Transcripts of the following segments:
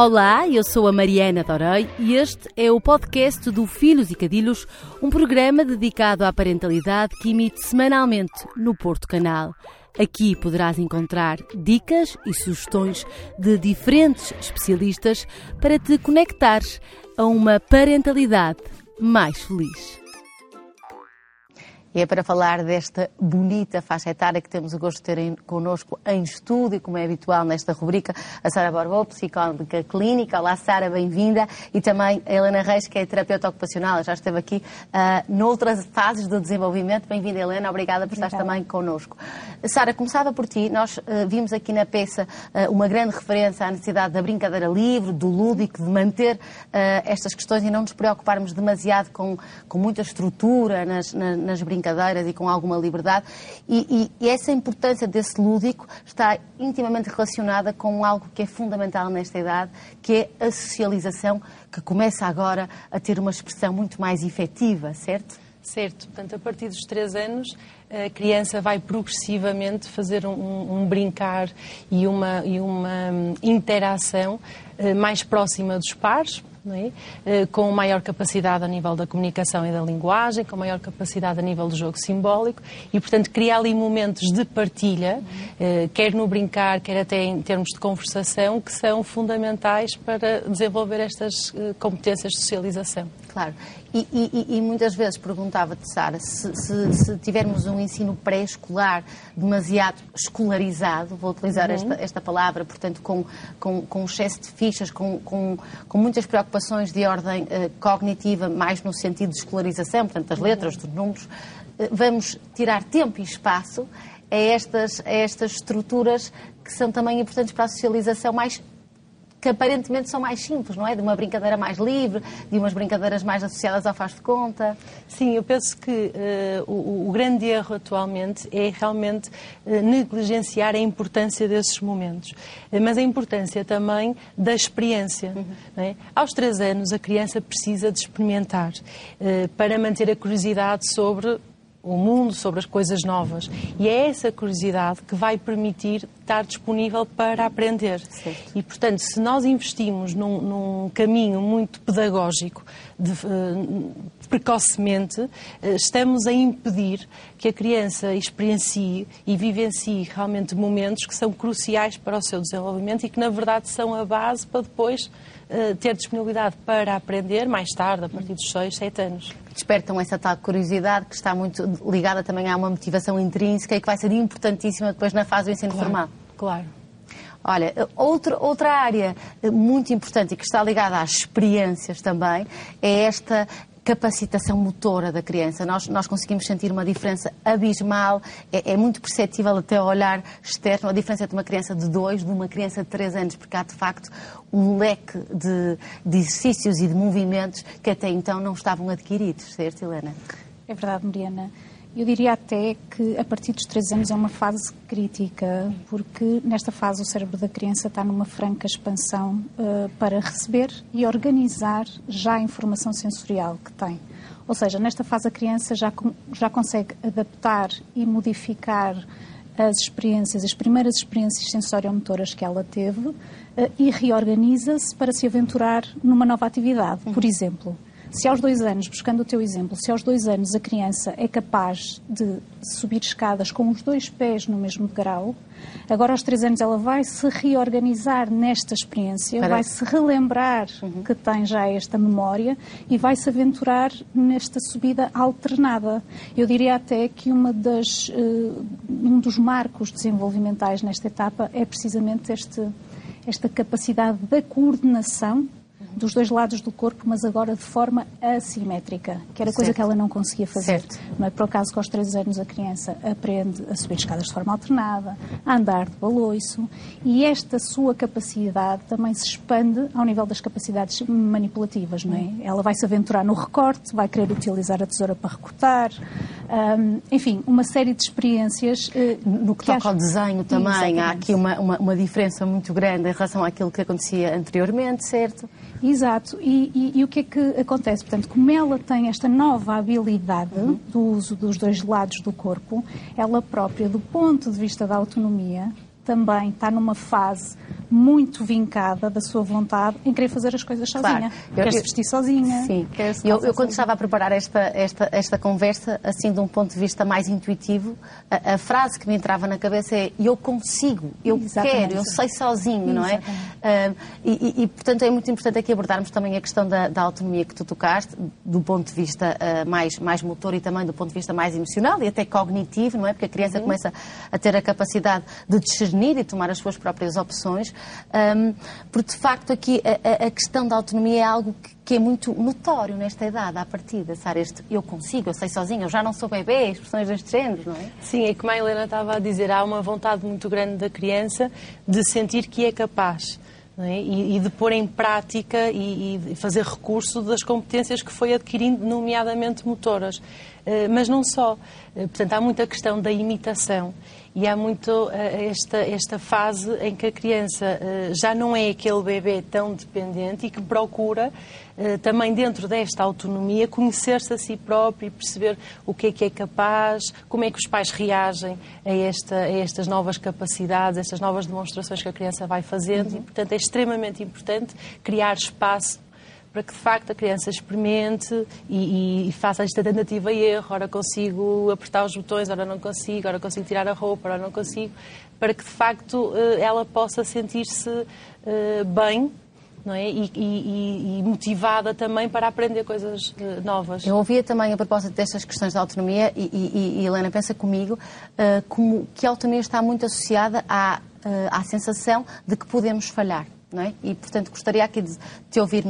Olá, eu sou a Mariana Dorei e este é o podcast do Filhos e Cadilhos, um programa dedicado à parentalidade que emite semanalmente no Porto Canal. Aqui poderás encontrar dicas e sugestões de diferentes especialistas para te conectares a uma parentalidade mais feliz. E é para falar desta bonita faixa etária que temos o gosto de ter connosco em estúdio, como é habitual nesta rubrica, a Sara Borbó, psicóloga clínica. Olá, Sara, bem-vinda. E também a Helena Reis, que é terapeuta ocupacional, já esteve aqui uh, noutras fases do desenvolvimento. Bem-vinda, Helena, obrigada por estar também connosco. Sara, começava por ti. Nós uh, vimos aqui na peça uh, uma grande referência à necessidade da brincadeira livre, do lúdico, de manter estas questões e não nos preocuparmos demasiado com, com muita estrutura nas, nas, nas brincadeiras brincadeiras e com alguma liberdade. E, e, e, essa importância desse lúdico está intimamente relacionada com algo que é fundamental nesta idade, que é a socialização, que começa agora a ter uma expressão muito mais efetiva, certo? Certo. Portanto, a partir dos três anos, a criança vai progressivamente fazer um, um brincar e uma, e uma hum, interação eh, mais próxima dos pares, é? Eh, com maior capacidade a nível da comunicação e da linguagem, com maior capacidade a nível do jogo simbólico e, portanto, criar ali momentos de partilha, eh, quer no brincar, quer até em termos de conversação, que são fundamentais para desenvolver estas eh, competências de socialização. Claro. E, e, e, muitas vezes perguntava-te, Sara, se, se, se, tivermos um ensino pré-escolar demasiado escolarizado, vou utilizar uhum. esta, esta palavra, portanto, com, com, com excesso de fichas, com, com, com muitas preocupações de ordem uh, cognitiva, mais no sentido de escolarização, portanto, das letras, dos números, uh, vamos tirar tempo e espaço a estas, a estas estruturas que são também importantes para a socialização mais que aparentemente são mais simples, não é? De uma brincadeira mais livre, de umas brincadeiras mais associadas ao faz de conta. Sim, eu penso que uh, o, o, grande erro atualmente é realmente uh, negligenciar a importância desses momentos, uh, mas a importância também da experiência. Uhum. É? Aos três anos, a criança precisa de experimentar para manter a curiosidade sobre o mundo, sobre as coisas novas. E é essa curiosidade que vai permitir estar disponível para aprender. Certo. E, portanto, se nós investimos num, num caminho muito pedagógico, de, uh, precocemente, uh, estamos a impedir que a criança experiencie e vivencie realmente momentos que são cruciais para o seu desenvolvimento e que, na verdade, são a base para depois uh, ter disponibilidade para aprender mais tarde, a partir dos 6, 7 anos despertam essa tal curiosidade que está muito ligada também a uma motivação intrínseca e que vai ser importantíssima depois na fase do ensino claro, formal. Claro. Olha, outra, outra área muito importante e que está ligada às experiências também é esta capacitação motora da criança. Nós, nós conseguimos sentir uma diferença abismal, é, é, muito perceptível até ao olhar externo a diferença de uma criança de 2 de uma criança de 3 anos, porque há de facto um leque de, de exercícios e de movimentos que até então não estavam adquiridos, certo, Helena? É verdade, Mariana. Eu diria até que a partir dos 3 anos é uma fase crítica, porque nesta fase o cérebro da criança está numa franca expansão uh, para receber e organizar já a informação sensorial que tem. Ou seja, nesta fase a criança já, já consegue adaptar e modificar as experiências, as primeiras experiências sensoriomotoras que ela teve uh, e reorganiza-se para se aventurar numa nova atividade. Por exemplo, se aos dois anos, buscando o teu exemplo, se aos dois anos a criança é capaz de subir escadas com os dois pés no mesmo degrau, agora aos três anos ela vai se reorganizar nesta experiência, Para... vai se relembrar uhum. que tem já esta memória e vai se aventurar nesta subida alternada. Eu diria até que uma das, uh, um dos marcos desenvolvimentais nesta etapa é precisamente este, esta capacidade da coordenação dos dois lados do corpo, mas agora de forma assimétrica, que era certo. coisa que ela não conseguia fazer. Certo. Não é por acaso que aos 3 anos a criança aprende a subir escadas de forma alternada, a andar de baloiço, e esta sua capacidade também se expande ao nível das capacidades manipulativas, não é? Ela vai se aventurar no recorte, vai querer utilizar a tesoura para recortar, um, enfim, uma série de experiências. Uh, no que, que toca acho... ao desenho também, Exatamente. há aqui uma, uma, uma diferença muito grande em relação àquilo que acontecia anteriormente, certo? Exato. E, e, e, o que é que acontece? Portanto, como ela tem esta nova habilidade uhum. do uso dos dois lados do corpo, ela própria, do ponto de vista da autonomia, também está numa fase muito vincada da sua vontade em querer fazer as coisas sozinha. Claro. Quer se vestir sozinha. Sim. Quer Eu, eu quando sozinha. estava a preparar esta, esta, esta conversa, assim, de um ponto de vista mais intuitivo, a, a frase que me entrava na cabeça é eu consigo, eu Exatamente. quero, eu sei sozinho, não é? Exatamente. Ah, e, e- portanto, é muito importante aqui abordarmos também a questão da, da autonomia que tu tocaste, do ponto de vista ah, mais, mais motor e também do ponto de vista mais emocional e até cognitivo, não é? Porque a criança começa a ter a capacidade de discernir e tomar as suas próprias opções. Ahm, porque, de facto, aqui a, a- questão da autonomia é algo que, que é muito notório nesta idade, à partida. Sabe? Este eu consigo, eu sei sozinho, eu já não sou bebê, expressões deste género, não é? Sim, é como a Helena estava a dizer, há uma vontade muito grande da criança de sentir que é capaz. é? E, e de pôr em prática e, e fazer recurso das competências que foi adquirindo, nomeadamente motoras. Eh, Mas não só. Eh, Portanto, há muita questão da imitação e há muito eh, esta, esta fase em que a criança já não é aquele bebê tão dependente e que procura também dentro desta autonomia conhecer-se a si próprio e perceber o que é que é capaz, como é que os pais reagem a, esta, a estas novas capacidades, estas novas demonstrações que a criança vai fazendo e, portanto, é extremamente importante criar espaço para que de facto a criança experimente e, e- faça esta tentativa e erro. Ora consigo apertar os botões, ora não consigo, ora consigo tirar a roupa, ora não consigo, para que de facto eh, ela possa sentir-se eh, bem é? E, e- e- motivada também para aprender coisas eh, novas. Eu ouvia também a propósito destas questões da autonomia e, e- Helena pensa comigo ah, como que a autonomia está muito associada à, ah, à sensação de que podemos falhar, é? E portanto gostaria aqui de te ouvir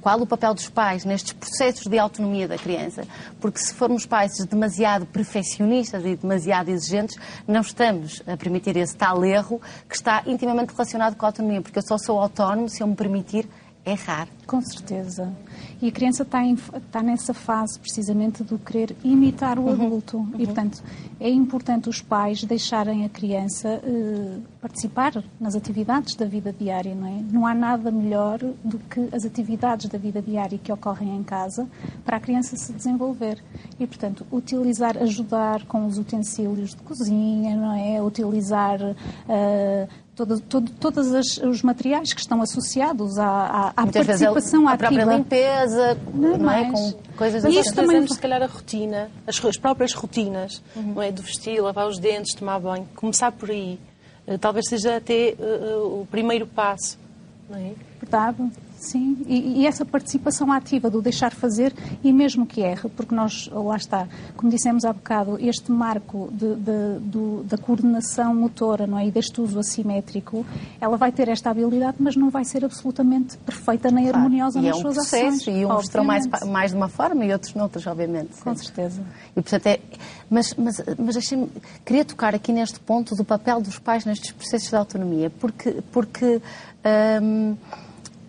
qual o papel dos pais nestes processos de autonomia da criança, porque se formos pais demasiado perfeccionistas e demasiado exigentes, não estamos a permitir esse tal erro que está intimamente relacionado com a autonomia, porque eu só sou autónomo se eu me permitir errar. Com certeza. E a criança está, em- está nessa fase precisamente do querer imitar o adulto. E, portanto, é importante os pais deixarem a criança eh, participar nas atividades da vida diária, não é? Não há nada melhor do que as atividades da vida diária que ocorrem em casa para a criança se desenvolver. E, portanto, utilizar, ajudar com os utensílios de cozinha, não é? Utilizar. eh, Todos, todo- todos as- os materiais que estão associados à, à, à vezes participação a própria limpeza, Não é não é? Com coisas E assim. isto também- se calhar, a rotina, as, as próprias rotinas, não é? De vestir, lavar os dentes, tomar banho, começar por aí. eh, talvez seja até eh, o primeiro passo, não é? Verdade, sim. E, e essa participação ativa do deixar fazer e mesmo que erre, porque nós, lá está, como dissemos há bocado, este marco de- de- do- da coordenação motora não é? e deste uso assimétrico, ela vai ter esta habilidade, mas não vai ser absolutamente perfeita nem Claro. harmoniosa e é nas um suas processo ações. e uns terão mais, mais de uma forma e outros noutras, obviamente. Com sim. certeza. E, portanto, é, mas, mas, mas deixem-me- queria tocar aqui neste ponto do papel dos pais nestes processos de autonomia, porque, porque hum,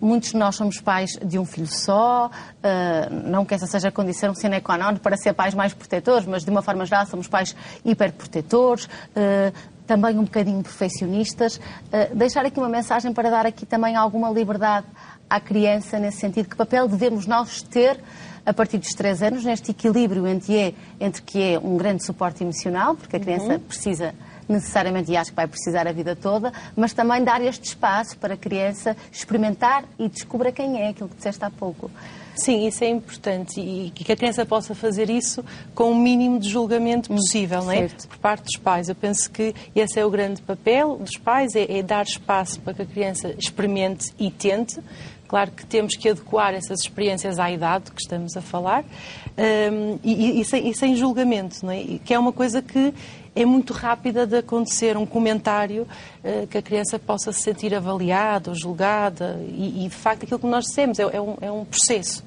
muitos de nós somos pais de um filho só, ah, não que essa seja a condição sine qua non para ser pais mais protetores, mas de uma forma geral somos pais hiperprotetores, ah, também um bocadinho perfeccionistas. Ah, deixar aqui uma mensagem para dar aqui também alguma liberdade à criança nesse sentido, que papel devemos nós ter a partir dos três anos, neste equilíbrio entre, é, entre que é um grande suporte emocional, porque a criança precisa necessariamente, e acho que vai precisar a vida toda, mas também dar este espaço para a criança experimentar e descobrir quem é, aquilo que disseste há pouco. Sim, isso é importante e que a criança possa fazer isso com o mínimo de julgamento possível, não é? Por parte dos pais. Eu penso que esse é o grande papel dos pais, é, é dar espaço para que a criança experimente e tente. Claro que temos que adequar essas experiências à idade que estamos a falar hum, e, e- sem, e sem julgamento, não é? Que é uma coisa que é muito rápida de acontecer, um comentário eh, que a criança possa se sentir avaliada ou julgada e, e, de facto aquilo que nós dissemos é, é um, é um processo.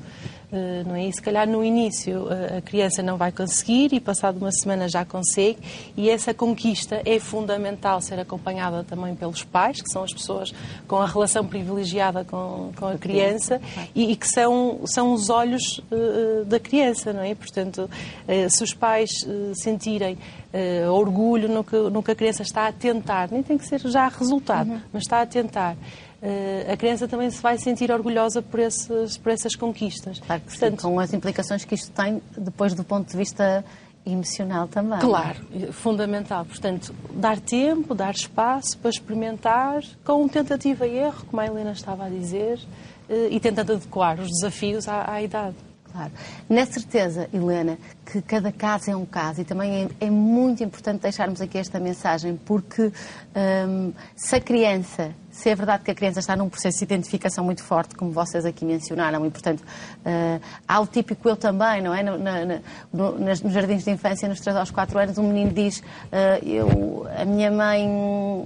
Eh, não é? E se calhar no início eh, a criança não vai conseguir e passado uma semana já consegue e essa conquista é fundamental ser acompanhada também pelos pais, que são as pessoas com a relação privilegiada com, com a criança e, e que são, são os olhos eh, da criança, não é? Portanto, eh, se os pais eh, sentirem orgulho no que, no que a criança está a tentar, nem tem que ser já resultado, mas está a tentar. Eh, a criança também se vai sentir orgulhosa por, esses, por essas conquistas. Claro que sim, Portanto, com as implicações que isto tem depois do ponto de vista emocional também. Claro, fundamental. Portanto, dar tempo, dar espaço para experimentar, com tentativa e erro, como a Helena estava a dizer, eh, e tentando adequar os desafios à, à idade. Claro. Na certeza, Helena, que cada caso é um caso e também é, é muito importante deixarmos aqui esta mensagem, porque hum, se a criança, se é verdade que a criança está num processo de identificação muito forte, como vocês aqui mencionaram, e portanto uh, há o típico eu também, não é? No, na, no, nas, nos jardins de infância, nos 3 aos 4 anos, um menino diz uh, eu, a minha mãe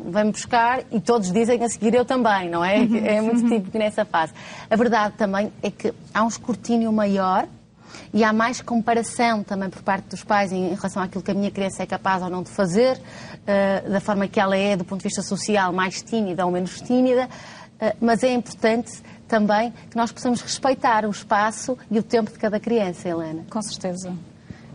vem-me buscar e todos dizem a seguir eu também, não é? É muito típico nessa fase. A verdade também é que há um escrutínio maior e há mais comparação também por parte dos pais em relação àquilo que a minha criança é capaz ou não de fazer, uh, da forma que ela é do ponto de vista social, mais tímida ou menos tímida, uh, mas é importante também que nós possamos respeitar o espaço e o tempo de cada criança, Helena. Com certeza.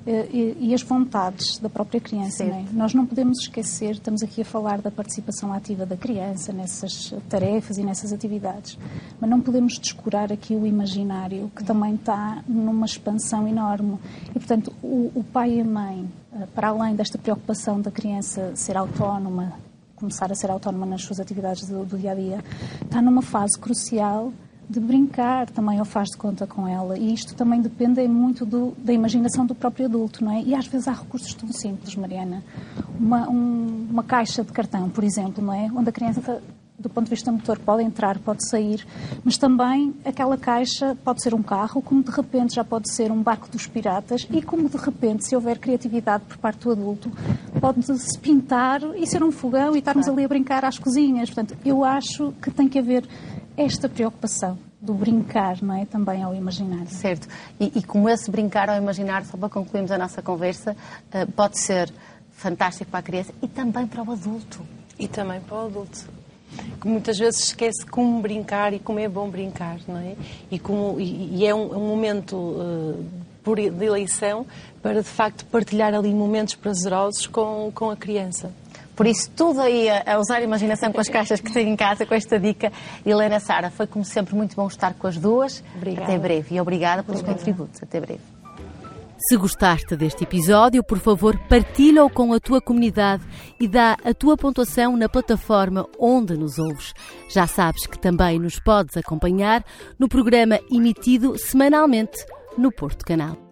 Eh, e, e, as vontades da própria criança. Não é? Nós não podemos esquecer, estamos aqui a falar da participação ativa da criança nessas tarefas e nessas atividades, mas não podemos descurar aqui o imaginário, que também está numa expansão enorme. E, portanto, o, o pai e a mãe, eh, para além desta preocupação da criança ser autónoma, começar a ser autónoma nas suas atividades do, do dia a dia, está numa fase crucial de brincar também ou faz de conta com ela. E isto também depende muito do, da imaginação do próprio adulto, não é? E às vezes há recursos tão simples, Mariana. Uma, um, uma caixa de cartão, por exemplo, não é? Onde a criança do ponto de vista motor pode entrar, pode sair, mas também aquela caixa pode ser um carro, como de repente já pode ser um barco dos piratas e como de repente, se houver criatividade por parte do adulto, pode-se pintar e ser um fogão e estarmos ali a brincar às cozinhas. Portanto, eu acho que tem que haver esta preocupação do brincar, não é? Também ao imaginar. Certo. E, e como esse brincar ao imaginar, só para concluirmos a nossa conversa, uh, pode ser fantástico para a criança e também para o adulto. E também para o adulto. Que muitas vezes esquece como brincar e como é bom brincar, não é? E, como, e, e é um, um momento uh, por, de eleição para, de facto, partilhar ali momentos prazerosos com, com a criança. Por isso, tudo aí a, usar a imaginação com as caixas que tem em casa, com esta dica. Helena Sara, foi como sempre muito bom estar com as duas. Obrigada. Até breve e obrigada pelos obrigada. contributos. Até breve. Se gostaste deste episódio, por favor, partilha-o com a tua comunidade e dá a tua pontuação na plataforma onde nos ouves. Já sabes que também nos podes acompanhar no programa emitido semanalmente no Porto Canal.